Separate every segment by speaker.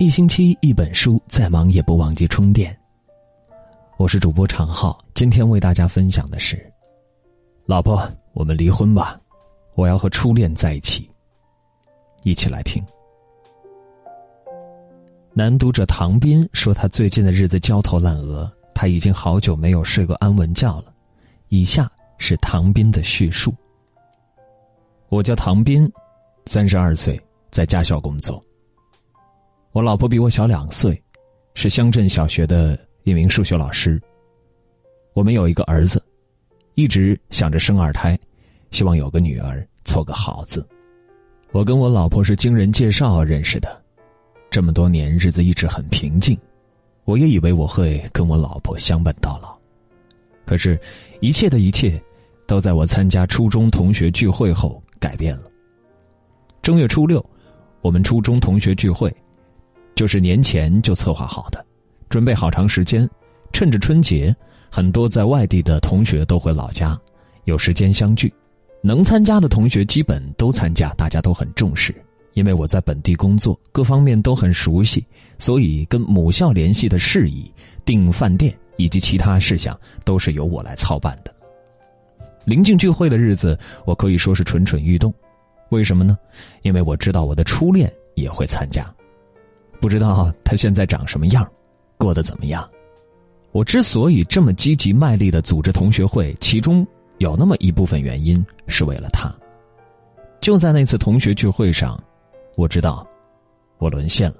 Speaker 1: 一星期一本书，再忙也不忘记充电。我是主播常浩，今天为大家分享的是：老婆，我们离婚吧，我要和初恋在一起。一起来听。男读者唐斌说，他最近的日子焦头烂额，他已经好久没有睡过安稳觉了。以下是唐斌的叙述：我叫唐斌，三十二岁，在驾校工作。我老婆比我小两岁，是乡镇小学的一名数学老师。我们有一个儿子，一直想着生二胎，希望有个女儿，凑个好字。我跟我老婆是经人介绍认识的，这么多年日子一直很平静，我也以为我会跟我老婆相伴到老。可是，一切的一切，都在我参加初中同学聚会后改变了。正月初六，我们初中同学聚会。就是年前就策划好的，准备好长时间，趁着春节，很多在外地的同学都回老家，有时间相聚，能参加的同学基本都参加，大家都很重视。因为我在本地工作，各方面都很熟悉，所以跟母校联系的事宜、订饭店以及其他事项都是由我来操办的。临近聚会的日子，我可以说是蠢蠢欲动，为什么呢？因为我知道我的初恋也会参加。不知道他现在长什么样，过得怎么样？我之所以这么积极卖力的组织同学会，其中有那么一部分原因是为了他。就在那次同学聚会上，我知道我沦陷了。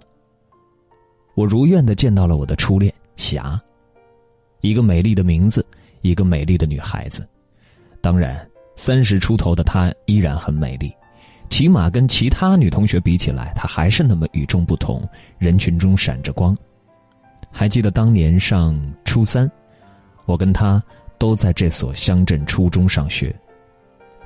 Speaker 1: 我如愿的见到了我的初恋霞，一个美丽的名字，一个美丽的女孩子。当然，三十出头的她依然很美丽。起码跟其他女同学比起来，她还是那么与众不同，人群中闪着光。还记得当年上初三，我跟她都在这所乡镇初中上学。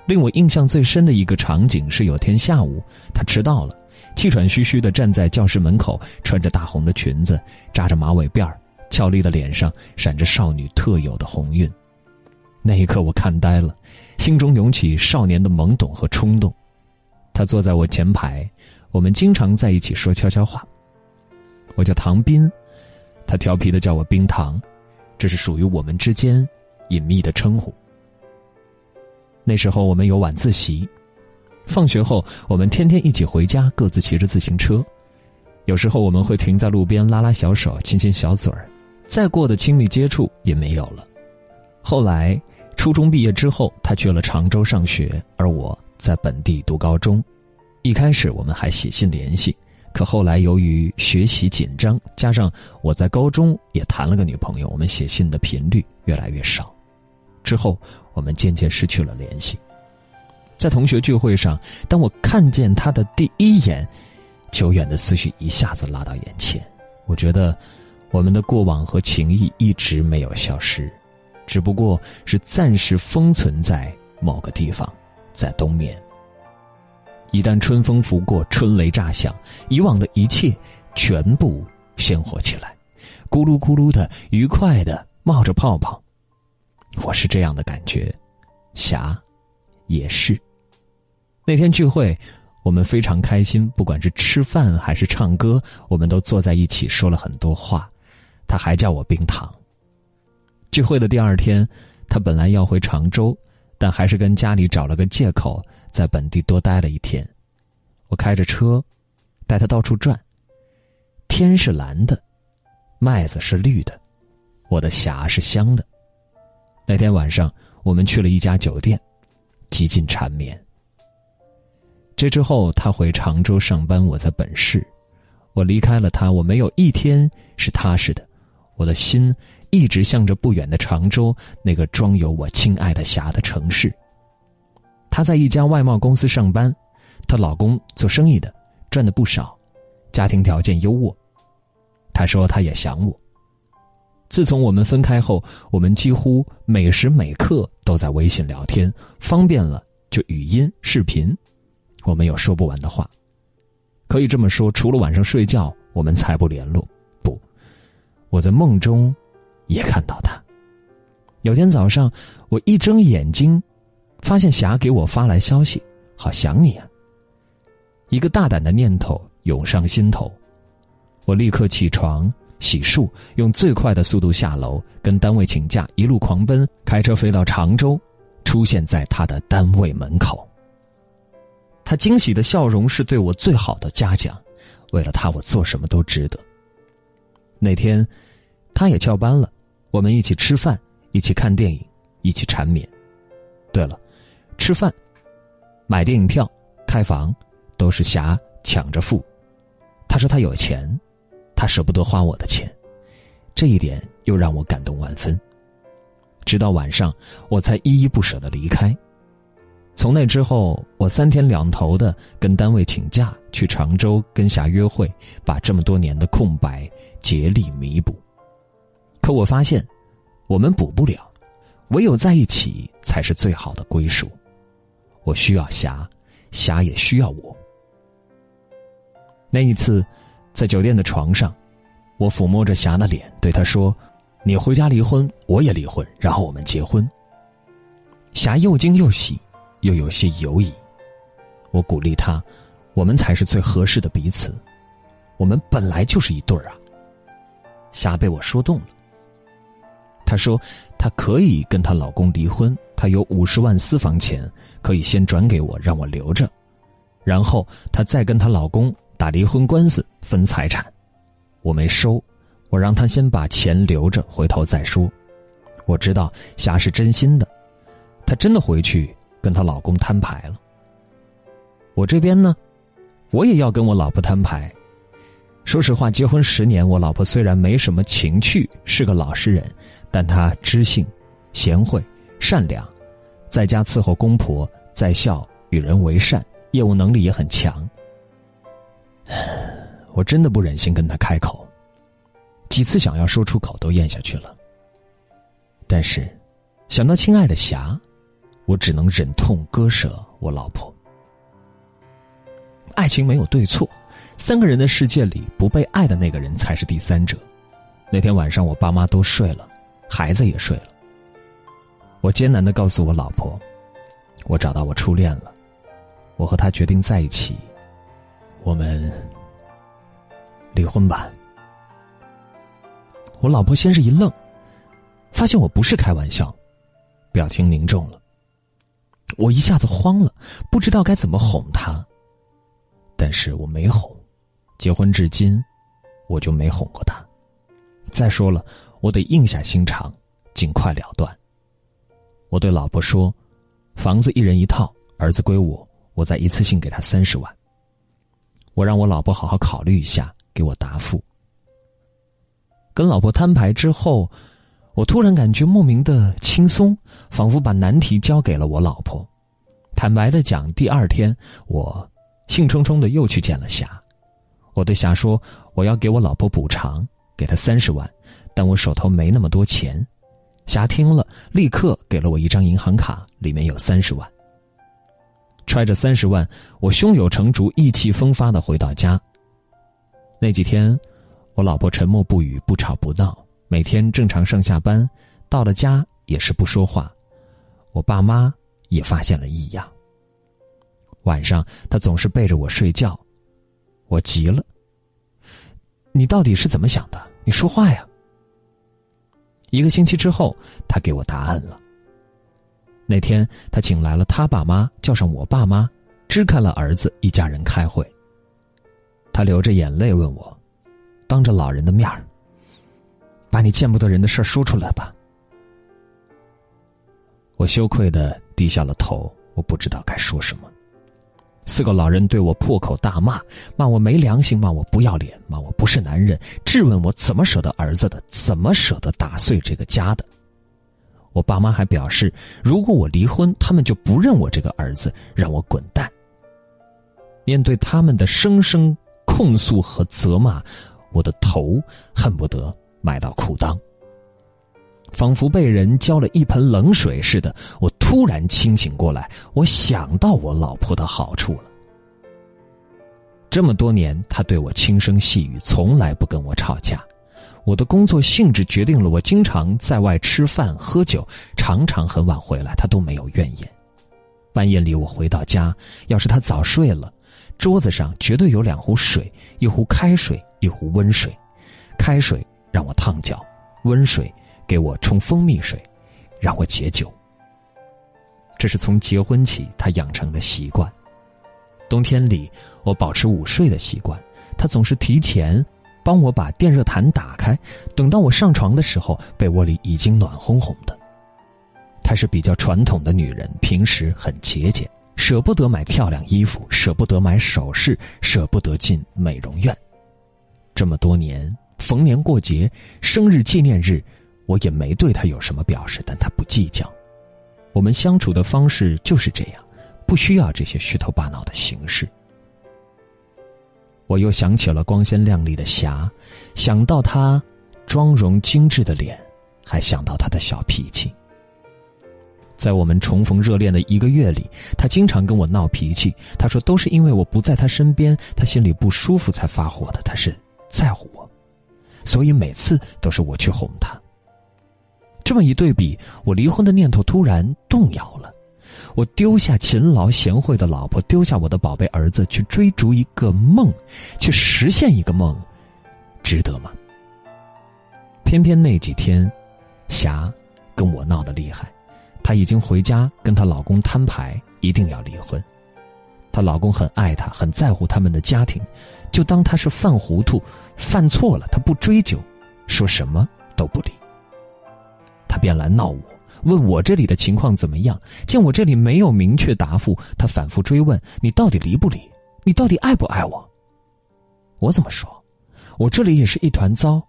Speaker 1: 令我印象最深的一个场景是，有天下午，她迟到了，气喘吁吁的站在教室门口，穿着大红的裙子，扎着马尾辫儿，俏丽的脸上闪着少女特有的红晕。那一刻，我看呆了，心中涌起少年的懵懂和冲动。他坐在我前排，我们经常在一起说悄悄话。我叫唐斌，他调皮的叫我冰糖，这是属于我们之间隐秘的称呼。那时候我们有晚自习，放学后我们天天一起回家，各自骑着自行车。有时候我们会停在路边拉拉小手，亲亲小嘴儿，再过的亲密接触也没有了。后来初中毕业之后，他去了常州上学，而我。在本地读高中，一开始我们还写信联系，可后来由于学习紧张，加上我在高中也谈了个女朋友，我们写信的频率越来越少。之后我们渐渐失去了联系。在同学聚会上，当我看见他的第一眼，久远的思绪一下子拉到眼前。我觉得，我们的过往和情谊一直没有消失，只不过是暂时封存在某个地方。在冬眠。一旦春风拂过，春雷炸响，以往的一切全部鲜活起来，咕噜咕噜的，愉快的冒着泡泡。我是这样的感觉，霞也是。那天聚会，我们非常开心，不管是吃饭还是唱歌，我们都坐在一起说了很多话。他还叫我冰糖。聚会的第二天，他本来要回常州。但还是跟家里找了个借口，在本地多待了一天。我开着车，带他到处转。天是蓝的，麦子是绿的，我的霞是香的。那天晚上，我们去了一家酒店，极尽缠绵。这之后，他回常州上班，我在本市。我离开了他，我没有一天是踏实的。我的心一直向着不远的常州那个装有我亲爱的霞的城市。她在一家外贸公司上班，她老公做生意的，赚的不少，家庭条件优渥。她说她也想我。自从我们分开后，我们几乎每时每刻都在微信聊天，方便了就语音、视频，我们有说不完的话。可以这么说，除了晚上睡觉，我们才不联络。不我在梦中，也看到他。有天早上，我一睁眼睛，发现霞给我发来消息：“好想你啊。”一个大胆的念头涌上心头，我立刻起床、洗漱，用最快的速度下楼，跟单位请假，一路狂奔，开车飞到常州，出现在他的单位门口。他惊喜的笑容是对我最好的嘉奖，为了他，我做什么都值得。那天，他也翘班了，我们一起吃饭，一起看电影，一起缠绵。对了，吃饭、买电影票、开房，都是霞抢着付。他说他有钱，他舍不得花我的钱，这一点又让我感动万分。直到晚上，我才依依不舍的离开。从那之后，我三天两头的跟单位请假去常州跟霞约会，把这么多年的空白竭力弥补。可我发现，我们补不了。唯有在一起才是最好的归属。我需要霞，霞也需要我。那一次，在酒店的床上，我抚摸着霞的脸，对她说：“你回家离婚，我也离婚，然后我们结婚。”霞又惊又喜，又有些犹疑。我鼓励她：“我们才是最合适的彼此，我们本来就是一对儿啊。”霞被我说动了。她说：“她可以跟她老公离婚，她有五十万私房钱，可以先转给我，让我留着，然后她再跟她老公打离婚官司分财产。我没收，我让她先把钱留着，回头再说。我知道霞是真心的，她真的回去跟她老公摊牌了。我这边呢，我也要跟我老婆摊牌。”说实话，结婚十年，我老婆虽然没什么情趣，是个老实人，但她知性、贤惠、善良，在家伺候公婆，在校与人为善，业务能力也很强。我真的不忍心跟她开口，几次想要说出口都咽下去了。但是，想到亲爱的霞，我只能忍痛割舍我老婆。爱情没有对错。三个人的世界里，不被爱的那个人才是第三者。那天晚上，我爸妈都睡了，孩子也睡了。我艰难的告诉我老婆，我找到我初恋了，我和他决定在一起，我们离婚吧。我老婆先是一愣，发现我不是开玩笑，表情凝重了。我一下子慌了，不知道该怎么哄她，但是我没哄。结婚至今，我就没哄过他。再说了，我得硬下心肠，尽快了断。我对老婆说：“房子一人一套，儿子归我，我再一次性给他三十万。”我让我老婆好好考虑一下，给我答复。跟老婆摊牌之后，我突然感觉莫名的轻松，仿佛把难题交给了我老婆。坦白的讲，第二天我兴冲冲的又去见了霞。我对霞说：“我要给我老婆补偿，给她三十万，但我手头没那么多钱。”霞听了，立刻给了我一张银行卡，里面有三十万。揣着三十万，我胸有成竹、意气风发的回到家。那几天，我老婆沉默不语，不吵不闹，每天正常上下班，到了家也是不说话。我爸妈也发现了异样。晚上，她总是背着我睡觉。我急了，你到底是怎么想的？你说话呀！一个星期之后，他给我答案了。那天，他请来了他爸妈，叫上我爸妈，支开了儿子一家人开会。他流着眼泪问我：“当着老人的面儿，把你见不得人的事说出来吧。”我羞愧的低下了头，我不知道该说什么。四个老人对我破口大骂，骂我没良心，骂我不要脸，骂我不是男人，质问我怎么舍得儿子的，怎么舍得打碎这个家的。我爸妈还表示，如果我离婚，他们就不认我这个儿子，让我滚蛋。面对他们的声声控诉和责骂，我的头恨不得埋到裤裆。仿佛被人浇了一盆冷水似的，我突然清醒过来。我想到我老婆的好处了。这么多年，她对我轻声细语，从来不跟我吵架。我的工作性质决定了我经常在外吃饭喝酒，常常很晚回来，她都没有怨言。半夜里我回到家，要是她早睡了，桌子上绝对有两壶水，一壶开水，一壶温水，开水让我烫脚，温水给我冲蜂蜜水，让我解酒。这是从结婚起他养成的习惯。冬天里，我保持午睡的习惯，他总是提前帮我把电热毯打开，等到我上床的时候，被窝里已经暖烘烘的。她是比较传统的女人，平时很节俭，舍不得买漂亮衣服，舍不得买首饰，舍不得进美容院。这么多年，逢年过节、生日纪念日，我也没对他有什么表示，但他不计较。我们相处的方式就是这样，不需要这些虚头巴脑的形式。我又想起了光鲜亮丽的霞，想到她妆容精致的脸，还想到她的小脾气。在我们重逢热恋的一个月里，他经常跟我闹脾气。他说都是因为我不在他身边，他心里不舒服才发火的。他是在乎我，所以每次都是我去哄他。这么一对比，我离婚的念头突然动摇了。我丢下勤劳贤惠的老婆，丢下我的宝贝儿子，去追逐一个梦，去实现一个梦，值得吗？偏偏那几天，霞跟我闹得厉害。她已经回家跟她老公摊牌，一定要离婚。她老公很爱她，很在乎他们的家庭，就当她是犯糊涂、犯错了，他不追究，说什么都不理。他便来闹我，问我这里的情况怎么样。见我这里没有明确答复，他反复追问：“你到底离不离？你到底爱不爱我？”我怎么说？我这里也是一团糟。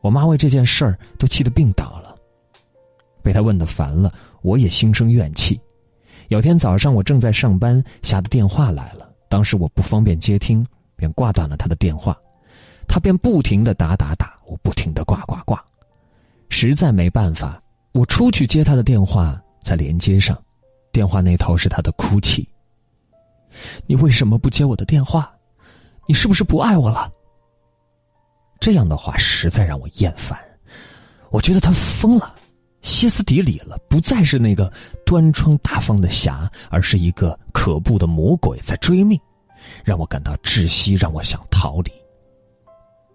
Speaker 1: 我妈为这件事儿都气得病倒了。被他问的烦了，我也心生怨气。有天早上，我正在上班，霞的电话来了。当时我不方便接听，便挂断了他的电话。他便不停的打打打，我不停的挂挂挂。实在没办法，我出去接他的电话，在连接上。电话那头是他的哭泣。你为什么不接我的电话？你是不是不爱我了？这样的话实在让我厌烦。我觉得他疯了。歇斯底里了，不再是那个端庄大方的侠，而是一个可怖的魔鬼在追命，让我感到窒息，让我想逃离。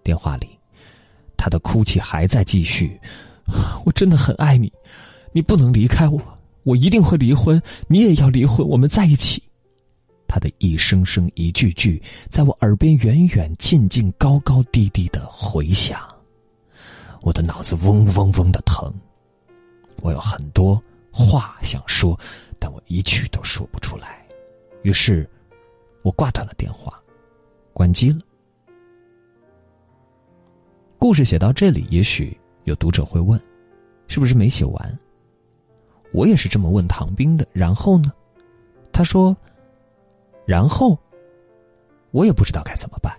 Speaker 1: 电话里，他的哭泣还在继续。我真的很爱你，你不能离开我，我一定会离婚，你也要离婚，我们在一起。他的一声声、一句句，在我耳边远远近近、高高低低的回响，我的脑子嗡嗡嗡的疼。我有很多话想说，但我一句都说不出来。于是，我挂断了电话，关机了。故事写到这里，也许有读者会问：是不是没写完？我也是这么问唐兵的。然后呢？他说：“然后，我也不知道该怎么办。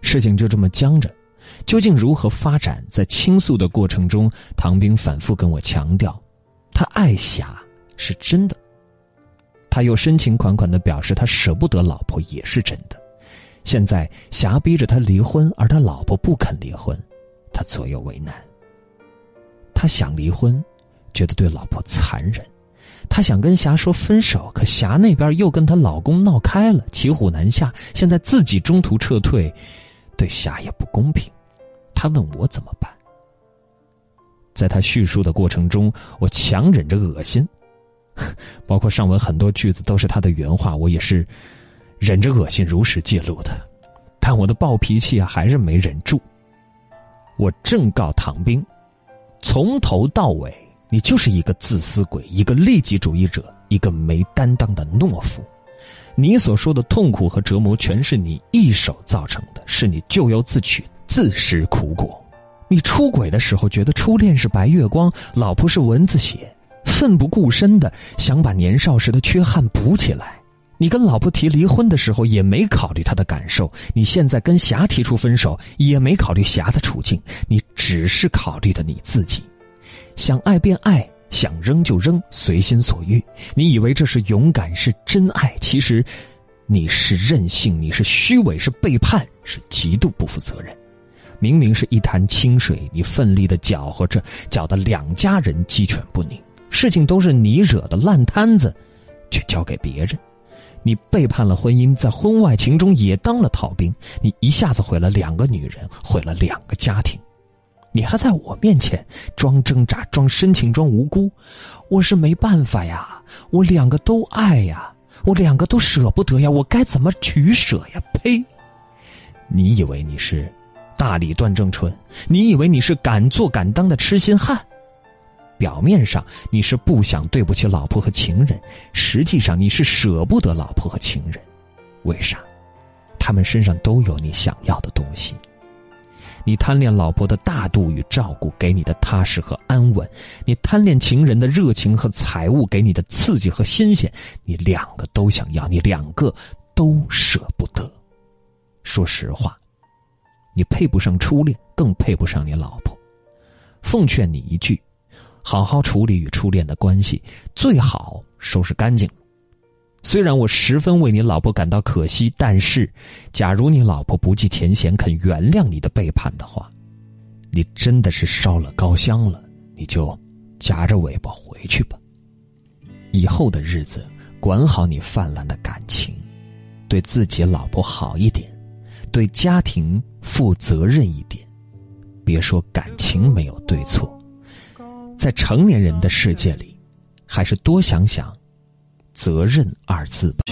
Speaker 1: 事情就这么僵着。”究竟如何发展？在倾诉的过程中，唐兵反复跟我强调，他爱霞是真的。他又深情款款的表示，他舍不得老婆也是真的。现在霞逼着他离婚，而他老婆不肯离婚，他左右为难。他想离婚，觉得对老婆残忍；他想跟霞说分手，可霞那边又跟她老公闹开了，骑虎难下。现在自己中途撤退。对霞也不公平，他问我怎么办。在他叙述的过程中，我强忍着恶心，包括上文很多句子都是他的原话，我也是忍着恶心如实记录的。但我的暴脾气，还是没忍住。我正告唐兵，从头到尾，你就是一个自私鬼，一个利己主义者，一个没担当的懦夫。你所说的痛苦和折磨，全是你一手造成的，是你咎由自取，自食苦果。你出轨的时候，觉得初恋是白月光，老婆是蚊子血，奋不顾身的想把年少时的缺憾补起来。你跟老婆提离婚的时候，也没考虑她的感受；你现在跟霞提出分手，也没考虑霞的处境，你只是考虑的你自己，想爱便爱。想扔就扔，随心所欲。你以为这是勇敢，是真爱？其实，你是任性，你是虚伪，是背叛，是极度不负责任。明明是一潭清水，你奋力的搅和着，搅得两家人鸡犬不宁。事情都是你惹的烂摊子，却交给别人。你背叛了婚姻，在婚外情中也当了逃兵，你一下子毁了两个女人，毁了两个家庭，你还在我面前装挣扎、装深情、装无辜，我是没办法呀，我两个都爱呀，我两个都舍不得呀，我该怎么取舍呀？呸！你以为你是大理段正淳？你以为你是敢做敢当的痴心汉？表面上你是不想对不起老婆和情人，实际上你是舍不得老婆和情人。为啥？他们身上都有你想要的东西。你贪恋老婆的大度与照顾，给你的踏实和安稳；你贪恋情人的热情和财物，给你的刺激和新鲜。你两个都想要，你两个都舍不得。说实话，你配不上初恋，更配不上你老婆。奉劝你一句。好好处理与初恋的关系，最好收拾干净。虽然我十分为你老婆感到可惜，但是，假如你老婆不计前嫌，肯原谅你的背叛的话，你真的是烧了高香了，你就夹着尾巴回去吧。以后的日子，管好你泛滥的感情，对自己老婆好一点，对家庭负责任一点。别说感情没有对错。在成年人的世界里还是多想想责任二字吧。